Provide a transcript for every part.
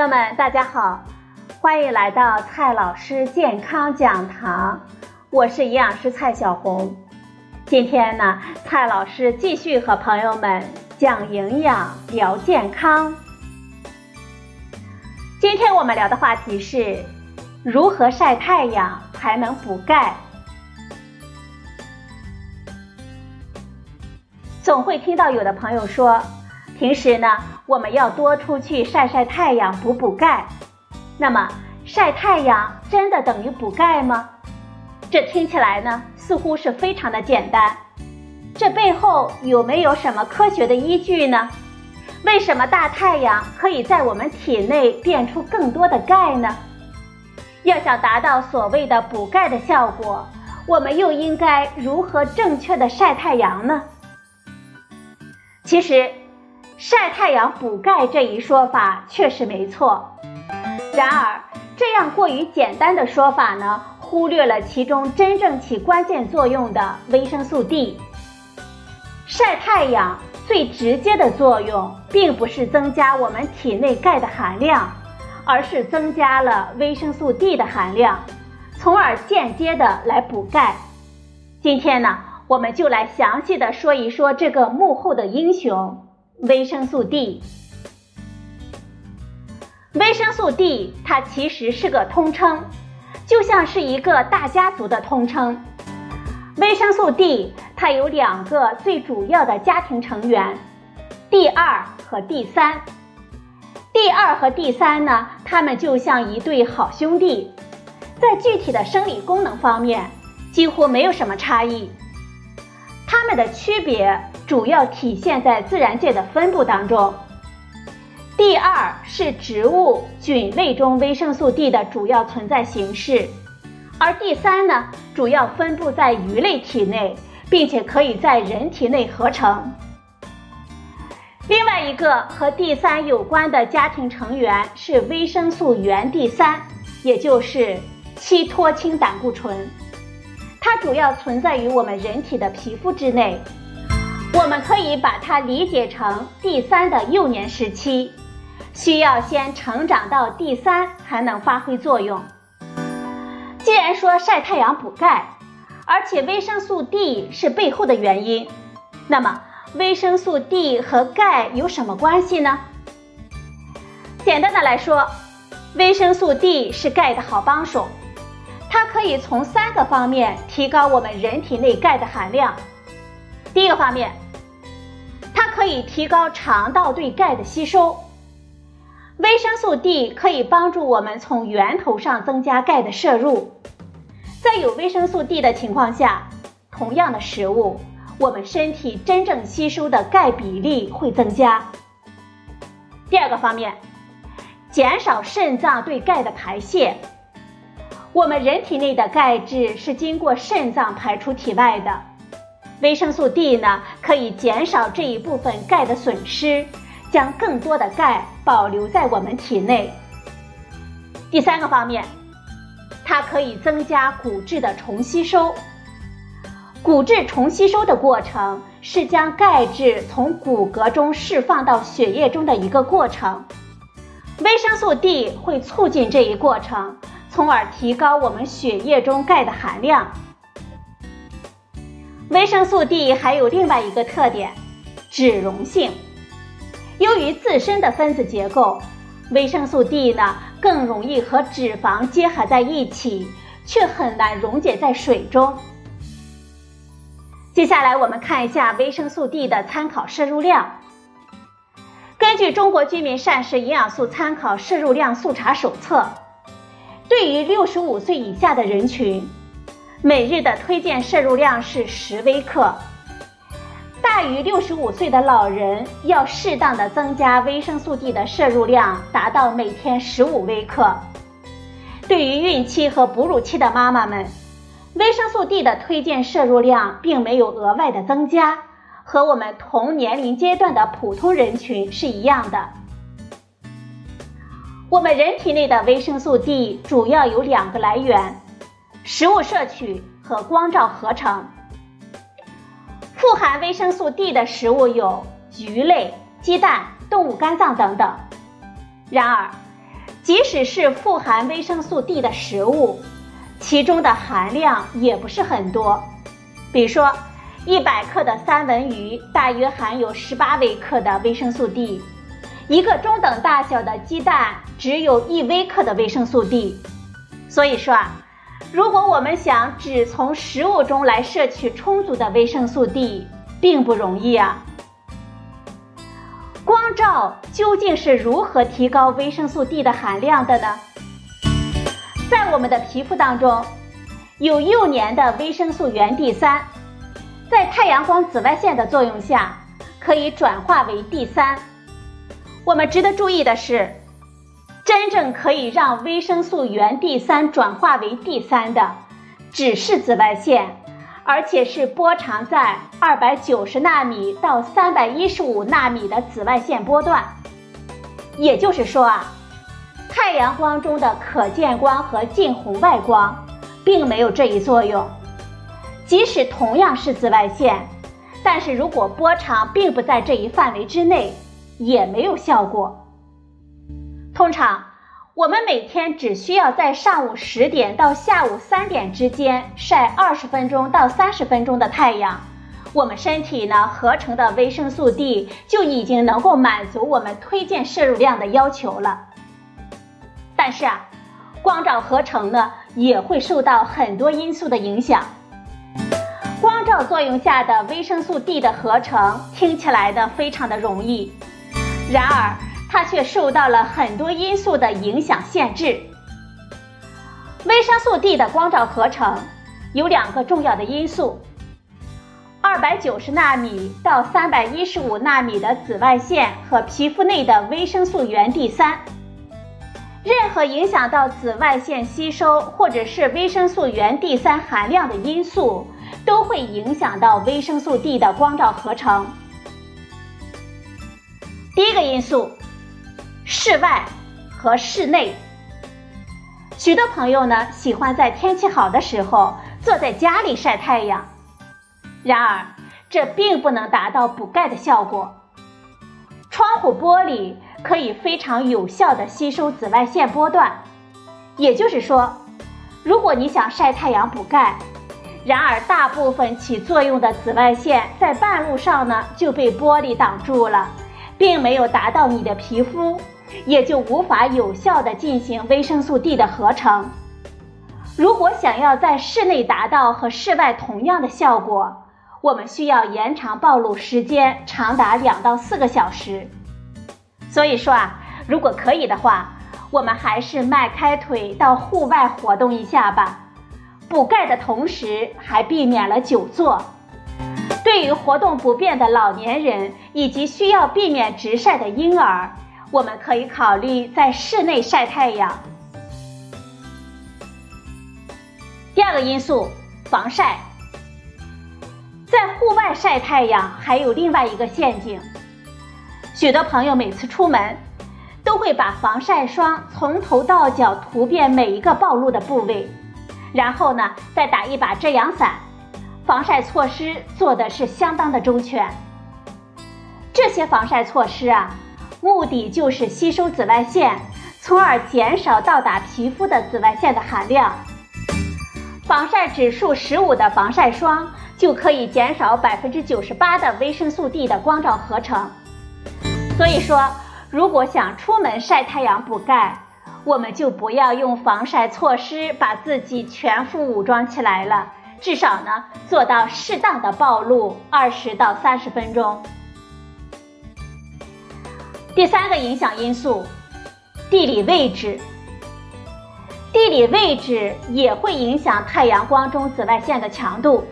朋友们，大家好，欢迎来到蔡老师健康讲堂，我是营养师蔡小红。今天呢，蔡老师继续和朋友们讲营养、聊健康。今天我们聊的话题是如何晒太阳才能补钙。总会听到有的朋友说，平时呢，我们要多出去晒晒太阳，补补钙。那么，晒太阳真的等于补钙吗？这听起来呢，似乎是非常的简单。这背后有没有什么科学的依据呢？为什么大太阳可以在我们体内变出更多的钙呢？要想达到所谓的补钙的效果，我们又应该如何正确的晒太阳呢？其实，晒太阳补钙这一说法确实没错。然而，这样过于简单的说法呢，忽略了其中真正起关键作用的维生素 D。晒太阳最直接的作用，并不是增加我们体内钙的含量，而是增加了维生素 D 的含量，从而间接的来补钙。今天呢？我们就来详细的说一说这个幕后的英雄——维生素 D。维生素 D 它其实是个通称，就像是一个大家族的通称。维生素 D 它有两个最主要的家庭成员，D 二和 D 三。D 二和 D 三呢，它们就像一对好兄弟，在具体的生理功能方面几乎没有什么差异。它们的区别主要体现在自然界的分布当中。第二是植物菌类中维生素 D 的主要存在形式，而第三呢，主要分布在鱼类体内，并且可以在人体内合成。另外一个和第三有关的家庭成员是维生素原第三，也就是七脱氢胆固醇。它主要存在于我们人体的皮肤之内，我们可以把它理解成第三的幼年时期，需要先成长到第三才能发挥作用。既然说晒太阳补钙，而且维生素 D 是背后的原因，那么维生素 D 和钙有什么关系呢？简单的来说，维生素 D 是钙的好帮手。它可以从三个方面提高我们人体内钙的含量。第一个方面，它可以提高肠道对钙的吸收。维生素 D 可以帮助我们从源头上增加钙的摄入。在有维生素 D 的情况下，同样的食物，我们身体真正吸收的钙比例会增加。第二个方面，减少肾脏对钙的排泄。我们人体内的钙质是经过肾脏排出体外的，维生素 D 呢可以减少这一部分钙的损失，将更多的钙保留在我们体内。第三个方面，它可以增加骨质的重吸收。骨质重吸收的过程是将钙质从骨骼中释放到血液中的一个过程，维生素 D 会促进这一过程。从而提高我们血液中钙的含量。维生素 D 还有另外一个特点，脂溶性。由于自身的分子结构，维生素 D 呢更容易和脂肪结合在一起，却很难溶解在水中。接下来我们看一下维生素 D 的参考摄入量。根据《中国居民膳食营养素参考摄入量速查手册》。对于六十五岁以下的人群，每日的推荐摄入量是十微克。大于六十五岁的老人要适当的增加维生素 D 的摄入量，达到每天十五微克。对于孕期和哺乳期的妈妈们，维生素 D 的推荐摄入量并没有额外的增加，和我们同年龄阶段的普通人群是一样的。我们人体内的维生素 D 主要有两个来源：食物摄取和光照合成。富含维生素 D 的食物有鱼类、鸡蛋、动物肝脏等等。然而，即使是富含维生素 D 的食物，其中的含量也不是很多。比如说，一百克的三文鱼大约含有十八微克的维生素 D，一个中等大小的鸡蛋只有一微克的维生素 D。所以说啊，如果我们想只从食物中来摄取充足的维生素 D，并不容易啊。光照究竟是如何提高维生素 D 的含量的呢？在我们的皮肤当中，有幼年的维生素原 D 三，在太阳光紫外线的作用下，可以转化为 D 三。我们值得注意的是，真正可以让维生素原 D 三转化为 D 三的，只是紫外线。而且是波长在二百九十纳米到三百一十五纳米的紫外线波段，也就是说啊，太阳光中的可见光和近红外光并没有这一作用。即使同样是紫外线，但是如果波长并不在这一范围之内，也没有效果。通常。我们每天只需要在上午十点到下午三点之间晒二十分钟到三十分钟的太阳，我们身体呢合成的维生素 D 就已经能够满足我们推荐摄入量的要求了。但是啊，光照合成呢也会受到很多因素的影响。光照作用下的维生素 D 的合成听起来呢非常的容易，然而。它却受到了很多因素的影响限制。维生素 D 的光照合成有两个重要的因素：二百九十纳米到三百一十五纳米的紫外线和皮肤内的维生素原 D 三。任何影响到紫外线吸收或者是维生素原 D 三含量的因素，都会影响到维生素 D 的光照合成。第一个因素。室外和室内，许多朋友呢喜欢在天气好的时候坐在家里晒太阳。然而，这并不能达到补钙的效果。窗户玻璃可以非常有效的吸收紫外线波段，也就是说，如果你想晒太阳补钙，然而大部分起作用的紫外线在半路上呢就被玻璃挡住了，并没有达到你的皮肤。也就无法有效的进行维生素 D 的合成。如果想要在室内达到和室外同样的效果，我们需要延长暴露时间长达两到四个小时。所以说啊，如果可以的话，我们还是迈开腿到户外活动一下吧，补钙的同时还避免了久坐。对于活动不便的老年人以及需要避免直晒的婴儿。我们可以考虑在室内晒太阳。第二个因素，防晒。在户外晒太阳还有另外一个陷阱，许多朋友每次出门都会把防晒霜从头到脚涂遍每一个暴露的部位，然后呢再打一把遮阳伞，防晒措施做的是相当的周全。这些防晒措施啊。目的就是吸收紫外线，从而减少到达皮肤的紫外线的含量。防晒指数十五的防晒霜就可以减少百分之九十八的维生素 D 的光照合成。所以说，如果想出门晒太阳补钙，我们就不要用防晒措施把自己全副武装起来了，至少呢做到适当的暴露二十到三十分钟。第三个影响因素，地理位置。地理位置也会影响太阳光中紫外线的强度。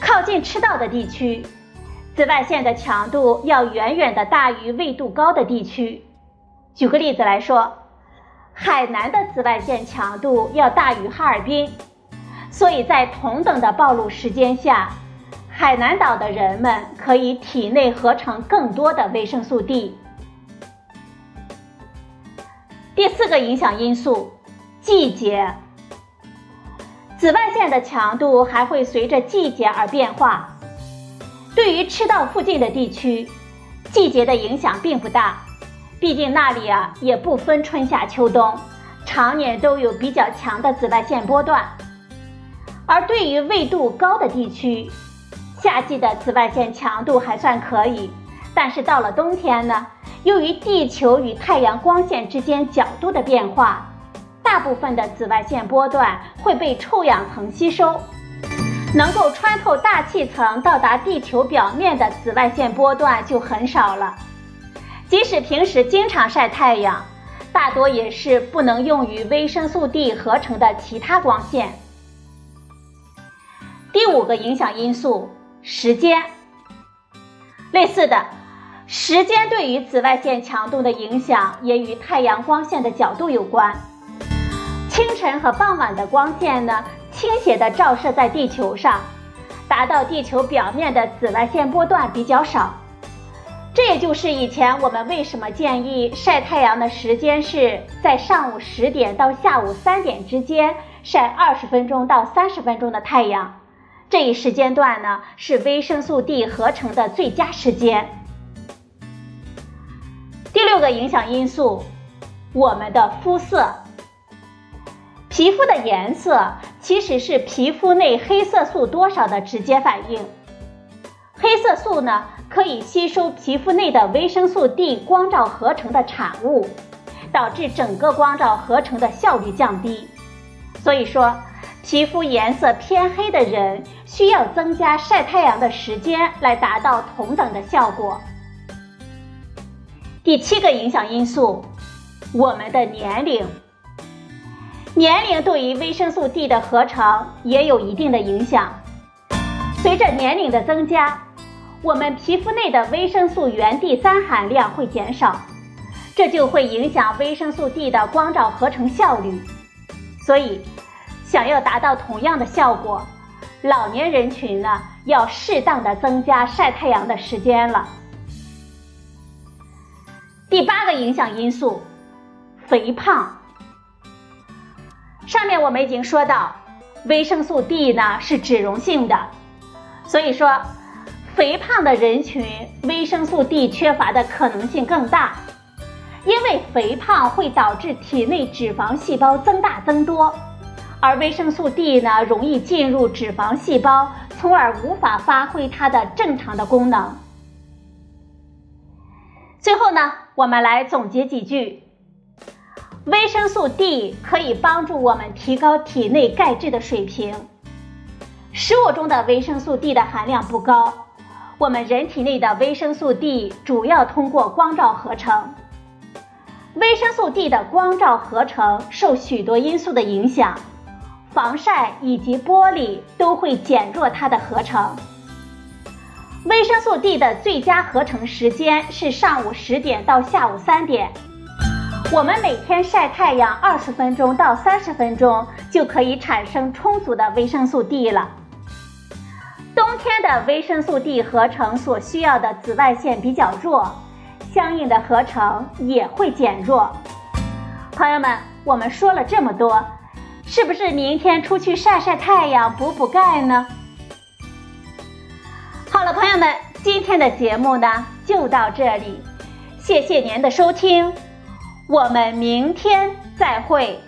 靠近赤道的地区，紫外线的强度要远远的大于纬度高的地区。举个例子来说，海南的紫外线强度要大于哈尔滨，所以在同等的暴露时间下。海南岛的人们可以体内合成更多的维生素 D。第四个影响因素，季节。紫外线的强度还会随着季节而变化。对于赤道附近的地区，季节的影响并不大，毕竟那里啊也不分春夏秋冬，常年都有比较强的紫外线波段。而对于纬度高的地区，夏季的紫外线强度还算可以，但是到了冬天呢，由于地球与太阳光线之间角度的变化，大部分的紫外线波段会被臭氧层吸收，能够穿透大气层到达地球表面的紫外线波段就很少了。即使平时经常晒太阳，大多也是不能用于维生素 D 合成的其他光线。第五个影响因素。时间，类似的，时间对于紫外线强度的影响也与太阳光线的角度有关。清晨和傍晚的光线呢，倾斜的照射在地球上，达到地球表面的紫外线波段比较少。这也就是以前我们为什么建议晒太阳的时间是在上午十点到下午三点之间晒二十分钟到三十分钟的太阳。这一时间段呢，是维生素 D 合成的最佳时间。第六个影响因素，我们的肤色。皮肤的颜色其实是皮肤内黑色素多少的直接反应。黑色素呢，可以吸收皮肤内的维生素 D 光照合成的产物，导致整个光照合成的效率降低。所以说。皮肤颜色偏黑的人需要增加晒太阳的时间来达到同等的效果。第七个影响因素，我们的年龄。年龄对于维生素 D 的合成也有一定的影响。随着年龄的增加，我们皮肤内的维生素原 D 三含量会减少，这就会影响维生素 D 的光照合成效率。所以。想要达到同样的效果，老年人群呢要适当的增加晒太阳的时间了。第八个影响因素，肥胖。上面我们已经说到，维生素 D 呢是脂溶性的，所以说肥胖的人群维生素 D 缺乏的可能性更大，因为肥胖会导致体内脂肪细胞增大增多。而维生素 D 呢，容易进入脂肪细胞，从而无法发挥它的正常的功能。最后呢，我们来总结几句：维生素 D 可以帮助我们提高体内钙质的水平。食物中的维生素 D 的含量不高，我们人体内的维生素 D 主要通过光照合成。维生素 D 的光照合成受许多因素的影响。防晒以及玻璃都会减弱它的合成。维生素 D 的最佳合成时间是上午十点到下午三点。我们每天晒太阳二十分钟到三十分钟，就可以产生充足的维生素 D 了。冬天的维生素 D 合成所需要的紫外线比较弱，相应的合成也会减弱。朋友们，我们说了这么多。是不是明天出去晒晒太阳补补钙呢？好了，朋友们，今天的节目呢就到这里，谢谢您的收听，我们明天再会。